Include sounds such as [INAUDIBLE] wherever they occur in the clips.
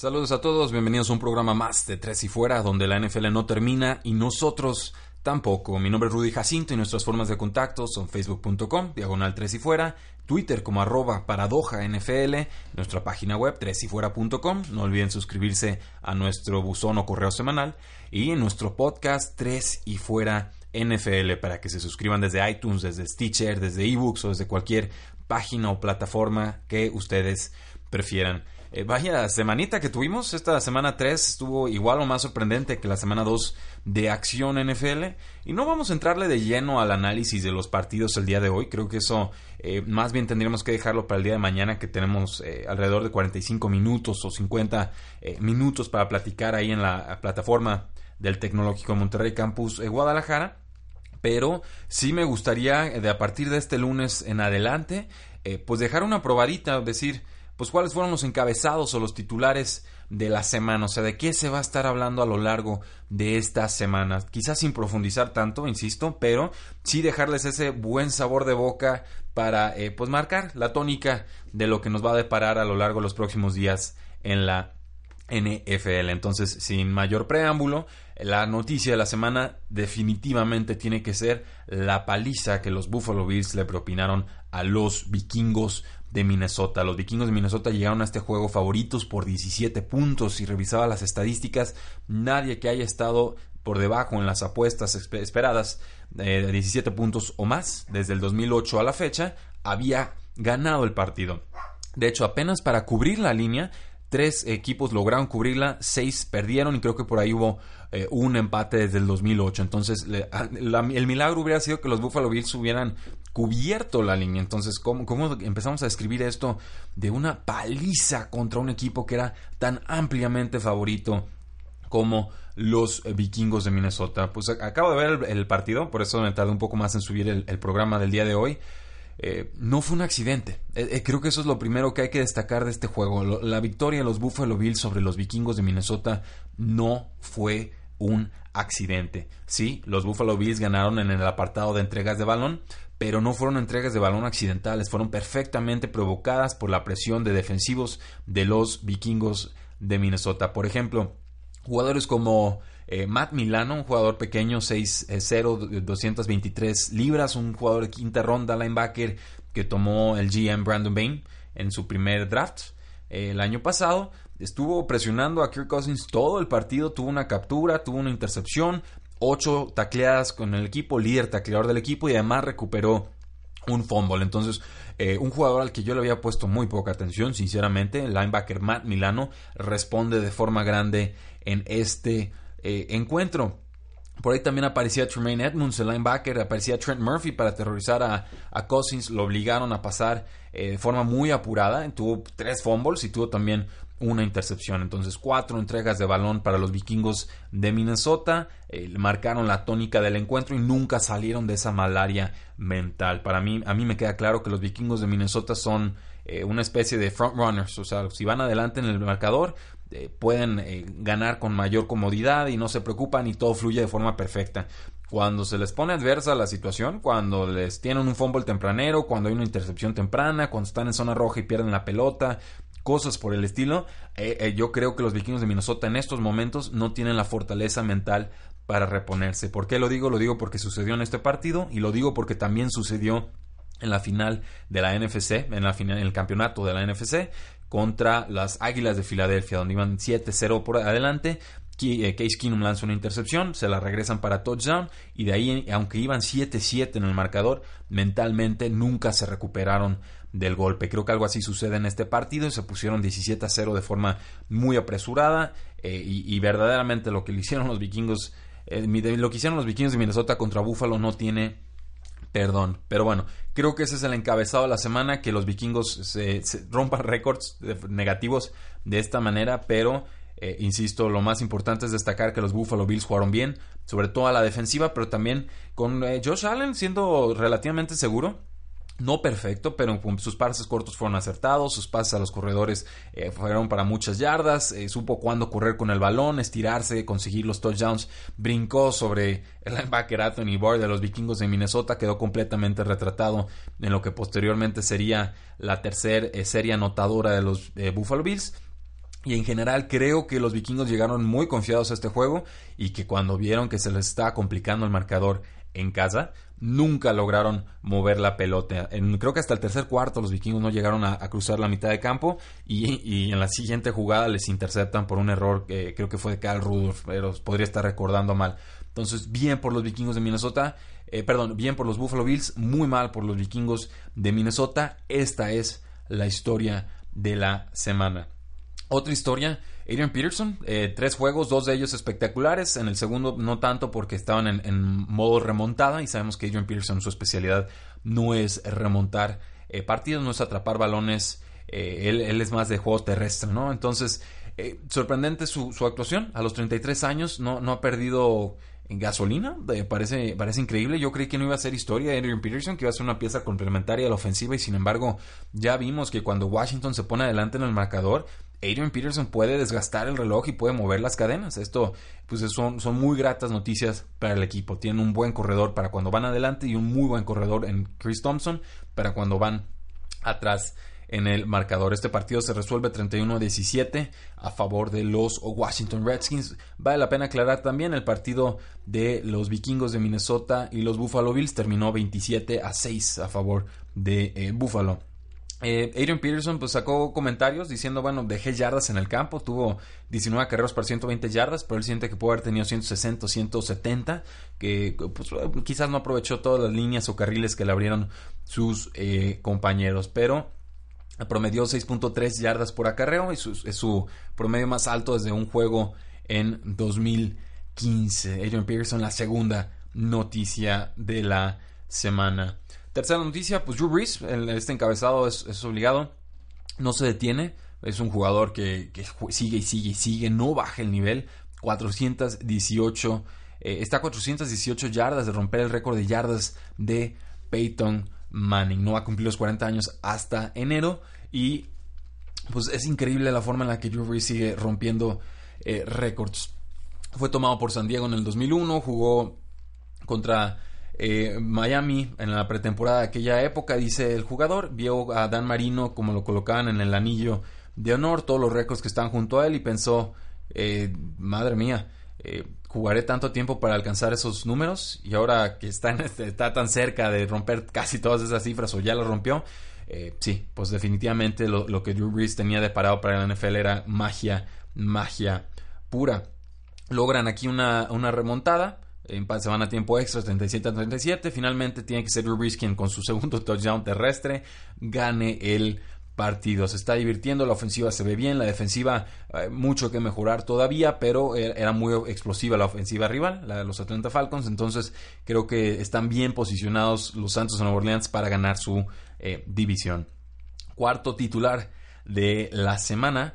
Saludos a todos, bienvenidos a un programa más de Tres y Fuera, donde la NFL no termina y nosotros tampoco. Mi nombre es Rudy Jacinto y nuestras formas de contacto son facebook.com, diagonal Tres y Fuera, Twitter como arroba paradoja NFL, nuestra página web tresyfuera.com, no olviden suscribirse a nuestro buzón o correo semanal y en nuestro podcast Tres y Fuera NFL para que se suscriban desde iTunes, desde Stitcher, desde ebooks o desde cualquier página o plataforma que ustedes prefieran. Eh, vaya semanita que tuvimos. Esta semana 3 estuvo igual o más sorprendente que la semana 2 de acción NFL. Y no vamos a entrarle de lleno al análisis de los partidos el día de hoy. Creo que eso eh, más bien tendríamos que dejarlo para el día de mañana, que tenemos eh, alrededor de 45 minutos o 50 minutos para platicar ahí en la plataforma del Tecnológico Monterrey Campus Guadalajara. Pero sí me gustaría, de a partir de este lunes en adelante, pues dejar una probadita, decir pues cuáles fueron los encabezados o los titulares de la semana, o sea, de qué se va a estar hablando a lo largo de esta semana. Quizás sin profundizar tanto, insisto, pero sí dejarles ese buen sabor de boca para eh, pues marcar la tónica de lo que nos va a deparar a lo largo de los próximos días en la NFL. Entonces, sin mayor preámbulo, la noticia de la semana definitivamente tiene que ser la paliza que los Buffalo Bills le propinaron a los vikingos de Minnesota. Los vikingos de Minnesota llegaron a este juego favoritos por 17 puntos. y revisaba las estadísticas, nadie que haya estado por debajo en las apuestas esperadas eh, de 17 puntos o más desde el 2008 a la fecha había ganado el partido. De hecho, apenas para cubrir la línea, tres equipos lograron cubrirla, seis perdieron y creo que por ahí hubo eh, un empate desde el 2008. Entonces, ah, el milagro hubiera sido que los Buffalo Bills hubieran cubierto la línea. Entonces, ¿cómo, ¿cómo, empezamos a describir esto de una paliza contra un equipo que era tan ampliamente favorito como los vikingos de Minnesota? Pues acabo de ver el, partido, por eso me tardé un poco más en subir el, programa del día de hoy. Eh, no fue un accidente. Eh, creo que eso es lo primero que hay que destacar de este juego. la victoria de los Buffalo Bills sobre los vikingos de Minnesota no fue un accidente. Sí, los Buffalo Bills ganaron en el apartado de entregas de balón, pero no fueron entregas de balón accidentales, fueron perfectamente provocadas por la presión de defensivos de los vikingos de Minnesota. Por ejemplo, jugadores como eh, Matt Milano, un jugador pequeño, 6'0, 223 libras, un jugador de quinta ronda, linebacker, que tomó el GM Brandon Bain en su primer draft eh, el año pasado, estuvo presionando a Kirk Cousins todo el partido, tuvo una captura, tuvo una intercepción, ocho tacleadas con el equipo, líder tacleador del equipo y además recuperó un fumble. Entonces, eh, un jugador al que yo le había puesto muy poca atención, sinceramente, el linebacker Matt Milano responde de forma grande en este eh, encuentro. Por ahí también aparecía Tremaine Edmonds, el linebacker, aparecía Trent Murphy para aterrorizar a, Cousins, lo obligaron a pasar eh, de forma muy apurada, tuvo tres fumbles y tuvo también una intercepción. Entonces, cuatro entregas de balón para los vikingos de Minnesota. Eh, marcaron la tónica del encuentro y nunca salieron de esa malaria mental. Para mí, a mí me queda claro que los vikingos de Minnesota son una especie de frontrunners. O sea, si van adelante en el marcador, eh, pueden ganar con mayor comodidad y no se preocupan y todo fluye de forma perfecta. Cuando se les pone adversa la situación, cuando les tienen un fumble tempranero, cuando hay una intercepción temprana, cuando están en zona roja y pierden la pelota, cosas por el estilo, eh, eh, yo creo que los vikingos de Minnesota en estos momentos no tienen la fortaleza mental para reponerse. ¿Por qué lo digo? Lo digo porque sucedió en este partido y lo digo porque también sucedió en la final de la NFC, en, la final, en el campeonato de la NFC, contra las Águilas de Filadelfia, donde iban 7-0 por adelante. Eh, Case Keenum lanza una intercepción, se la regresan para touchdown y de ahí, aunque iban 7-7 en el marcador, mentalmente nunca se recuperaron del golpe. Creo que algo así sucede en este partido y se pusieron 17 a 0 de forma muy apresurada eh, y, verdaderamente lo que le hicieron los vikingos, eh, lo que hicieron los vikingos de Minnesota contra Buffalo no tiene Perdón, pero bueno, creo que ese es el encabezado de la semana, que los vikingos se, rompan récords negativos de esta manera, pero eh, insisto, lo más importante es destacar que los Buffalo Bills jugaron bien, sobre todo a la defensiva, pero también con eh, Josh Allen siendo relativamente seguro no perfecto, pero sus pases cortos fueron acertados, sus pases a los corredores eh, fueron para muchas yardas, eh, supo cuándo correr con el balón, estirarse, conseguir los touchdowns, brincó sobre el linebacker Anthony Boyd de los vikingos de Minnesota, quedó completamente retratado en lo que posteriormente sería la tercera eh, serie anotadora de los Buffalo Bills. Y en general creo que los vikingos llegaron muy confiados a este juego y que cuando vieron que se les estaba complicando el marcador en casa, nunca lograron mover la pelota. creo que hasta el tercer cuarto los vikingos no llegaron a, cruzar la mitad de campo y, en la siguiente jugada les interceptan por un error que creo que fue de Carl Rudolph, pero podría estar recordando mal. Entonces, bien por los vikingos de Minnesota, eh, perdón, bien por los Buffalo Bills, muy mal por los vikingos de Minnesota. Esta es la historia de la semana. Otra historia, Adrian Peterson, eh, tres juegos, dos de ellos espectaculares, en el segundo no tanto porque estaban en, modo remontada y sabemos que Adrian Peterson su especialidad no es remontar eh, partidos, no es atrapar balones, eh, él, es más de juego terrestre, ¿no? Entonces, sorprendente su, su, actuación, a los 33 años no, no ha perdido gasolina. parece, parece increíble. Yo creí que no iba a ser historia de Adrian Peterson, que iba a ser una pieza complementaria a la ofensiva. Y sin embargo, ya vimos que cuando Washington se pone adelante en el marcador, Adrian Peterson puede desgastar el reloj y puede mover las cadenas. Esto, pues son, son muy gratas noticias para el equipo. Tienen un buen corredor para cuando van adelante y un muy buen corredor en Chris Thompson para cuando van atrás en el marcador. Este partido se resuelve 31-17 a favor de los Washington Redskins. Vale la pena aclarar también el partido de los vikingos de Minnesota y los Buffalo Bills terminó 27 a 6 a favor de eh, Buffalo. Eh, Adrian Peterson pues sacó comentarios diciendo, bueno, dejé yardas en el campo, tuvo 19 carreras para 120 yardas, pero él siente que puede haber tenido 160 o 170, que pues, quizás no aprovechó todas las líneas o carriles que le abrieron sus eh, compañeros, pero promedió 6.3 yardas por acarreo y es su promedio más alto desde un juego en 2015. Adrian Peterson, la segunda noticia de la semana. Tercera noticia, pues Drew Brees, este encabezado es, obligado, no se detiene, es un jugador que, sigue y sigue y sigue, no baja el nivel, 418, eh, está a 418 yardas de romper el récord de yardas de Peyton Manning. No va a cumplir los 40 años hasta enero y pues es increíble la forma en la que Drew Brees sigue rompiendo eh, récords. Fue tomado por San Diego en el 2001, jugó contra eh, Miami en la pretemporada de aquella época, dice el jugador, vio a Dan Marino como lo colocaban en el anillo de honor, todos los récords que estaban junto a él y pensó, eh, madre mía, jugaré tanto tiempo para alcanzar esos números y ahora que [LAUGHS] está, tan cerca de romper casi todas esas cifras o ya lo rompió, eh, sí, pues definitivamente lo, que Drew Brees tenía de parado para la NFL era magia, magia pura. Logran aquí una remontada. Se van a tiempo extra, 37 a 37. Finalmente tiene que ser Drew quien con su segundo [LAUGHS] touchdown terrestre gane el partido. Se está divirtiendo, la ofensiva se ve bien, la defensiva eh, mucho que mejorar todavía, pero e, era muy explosiva la ofensiva rival, la de los Atlanta Falcons. Entonces creo que están bien posicionados los Santos de Nueva Orleans para ganar su eh, división. Cuarto titular de la semana.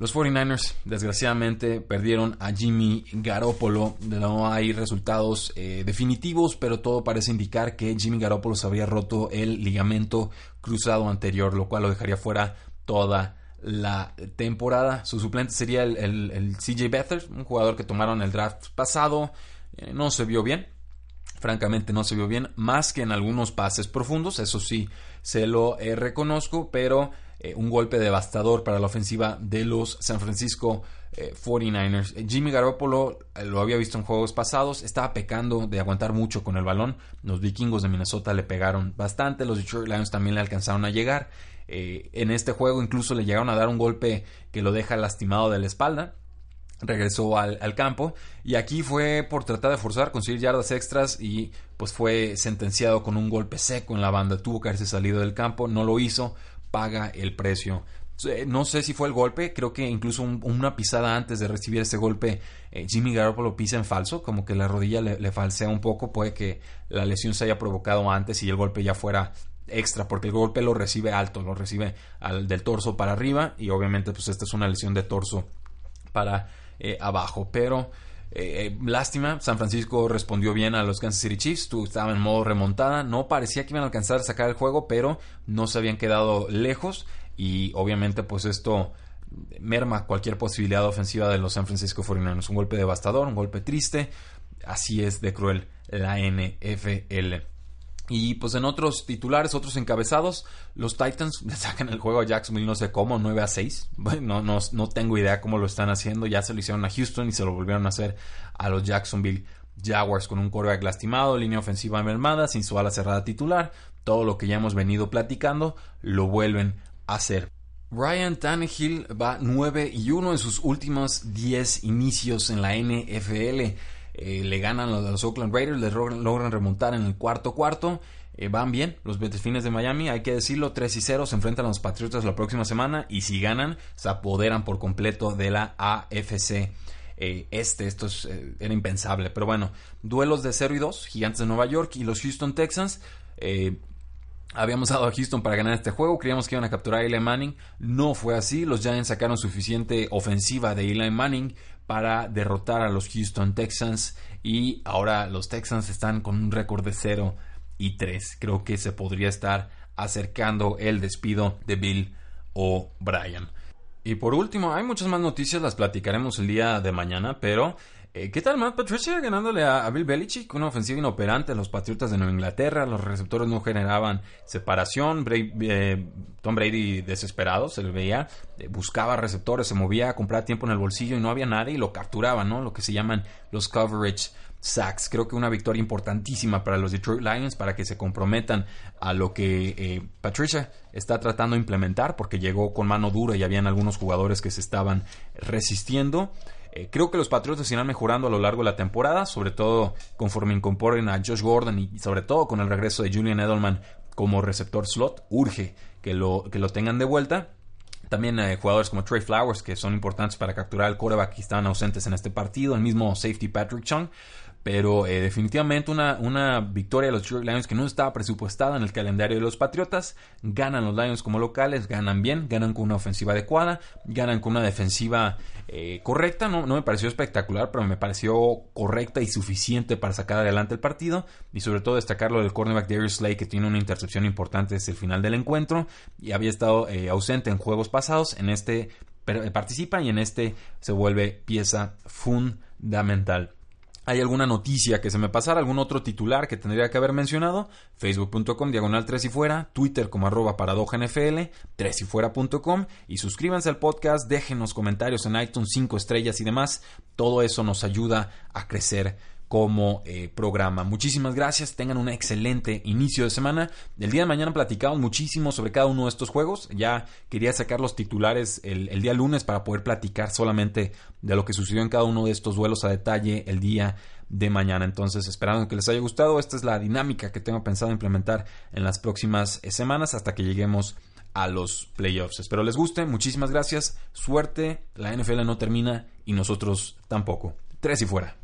Los 49ers desgraciadamente perdieron a Jimmy Garoppolo. No hay resultados eh, definitivos, pero todo parece indicar que Jimmy Garoppolo se había roto el ligamento cruzado anterior, lo cual lo dejaría fuera toda la temporada. Su suplente sería el, CJ Beathard, un jugador que tomaron el draft pasado. Eh, no se vio bien francamente no se vio bien, más que en algunos pases profundos, eso sí, se lo eh, reconozco, pero eh, un golpe devastador para la ofensiva de los San Francisco 49ers. Eh, Jimmy Garoppolo lo había visto en juegos pasados, estaba pecando de aguantar mucho con el balón, los vikingos de Minnesota le pegaron bastante, los Detroit Lions también le alcanzaron a llegar, en este juego incluso le llegaron a dar un golpe que lo deja lastimado de la espalda, regresó al, campo y aquí fue por tratar de forzar, conseguir yardas extras y pues fue sentenciado con un golpe seco en la banda, tuvo que haberse salido del campo, no lo hizo, paga el precio. No sé si fue el golpe, creo que incluso una pisada antes de recibir ese golpe, eh, Jimmy Garoppolo pisa en falso, como que la rodilla le, falsea un poco, puede que la lesión se haya provocado antes y el golpe ya fuera extra, porque el golpe lo recibe alto, lo recibe al, del torso para arriba y obviamente pues esta es una lesión de torso para eh, abajo, pero... Eh, lástima, San Francisco respondió bien a los Kansas City Chiefs, estaba en modo remontada, no parecía que iban a alcanzar a sacar el juego, pero no se habían quedado lejos y obviamente pues esto merma cualquier posibilidad ofensiva de los San Francisco 49ers. Un golpe devastador, un golpe triste, así es de cruel la NFL. Y pues en otros titulares, otros encabezados, los Titans [LAUGHS] le sacan el juego a Jacksonville, no sé cómo, 9 a 6. Bueno, no, no, tengo idea cómo lo están haciendo. Ya se lo hicieron a Houston y se lo volvieron a hacer a los Jacksonville Jaguars con un quarterback lastimado, línea ofensiva mermada, sin su ala cerrada titular. Todo lo que ya hemos venido platicando lo vuelven a hacer. Ryan Tannehill va 9 y 1 en sus últimos 10 inicios en la NFL. Eh, le ganan los Oakland Raiders, les logran, remontar en el cuarto cuarto. Eh, van bien los Delfines de Miami, hay que decirlo, 3 y 0, se enfrentan a los Patriotas la próxima semana y si ganan, se apoderan por completo de la AFC. Eh, este, esto era impensable, pero bueno, duelos de 0 y 2, Gigantes de Nueva York y los Houston Texans. Habíamos dado a Houston para ganar este juego, creíamos que iban a capturar a Eli Manning, no fue así, los Giants sacaron suficiente ofensiva de Eli Manning para derrotar a los Houston Texans y ahora los Texans están con un récord de 0 y 3. Creo que se podría estar acercando el despido de Bill O'Brien. Y por último, hay muchas más noticias, las platicaremos el día de mañana, pero eh, ¿Qué tal Matt Patricia ganándole a, Bill Belichick? Una ofensiva inoperante los Patriotas de Nueva Inglaterra. Los receptores no generaban separación. Eh, Tom Brady desesperado, se le veía. Eh, buscaba receptores, se movía a comprar tiempo en el bolsillo y no había nadie y lo capturaba, ¿no? Lo que se llaman los coverage sacks. Creo que una victoria importantísima para los Detroit Lions para que se comprometan a lo que Patricia está tratando de implementar porque llegó con mano dura y habían algunos jugadores que se estaban resistiendo. Eh, creo que los Patriotas irán mejorando a lo largo de la temporada, sobre todo conforme incorporen a Josh Gordon y sobre todo con el regreso de Julian Edelman como receptor slot. Urge que lo, que lo tengan de vuelta. También eh, jugadores como Trey Flowers que son importantes para capturar al quarterback que estaban ausentes en este partido. El mismo safety Patrick Chung. Pero eh, definitivamente una, una, victoria de los Detroit Lions que no estaba presupuestada en el calendario de los Patriotas. Ganan los Lions como locales, ganan bien, ganan con una ofensiva adecuada, ganan con una defensiva eh, correcta. No, no me pareció espectacular, pero me pareció correcta y suficiente para sacar adelante el partido. Y sobre todo destacar lo del cornerback Darius Slay que tiene una intercepción importante desde el final del encuentro y había estado eh, ausente en juegos pasados. En este participa y en este se vuelve pieza fundamental hay alguna noticia que se me pasara, algún otro titular que tendría que haber mencionado, facebook.com diagonal 3 y fuera, twitter como arroba paradoja NFL, 3 y fuera.com y suscríbanse al podcast, déjenos comentarios en iTunes 5 estrellas y demás, todo eso nos ayuda a crecer como eh, programa. Muchísimas gracias, tengan un excelente inicio de semana. El día de mañana platicamos muchísimo sobre cada uno de estos juegos. Ya quería sacar los titulares el, el, día lunes para poder platicar solamente de lo que sucedió en cada uno de estos duelos a detalle el día de mañana. Entonces, esperando que les haya gustado, esta es la dinámica que tengo pensado implementar en las próximas eh, semanas hasta que lleguemos a los playoffs. Espero les guste, muchísimas gracias, suerte, la NFL no termina y nosotros tampoco. Tres y fuera.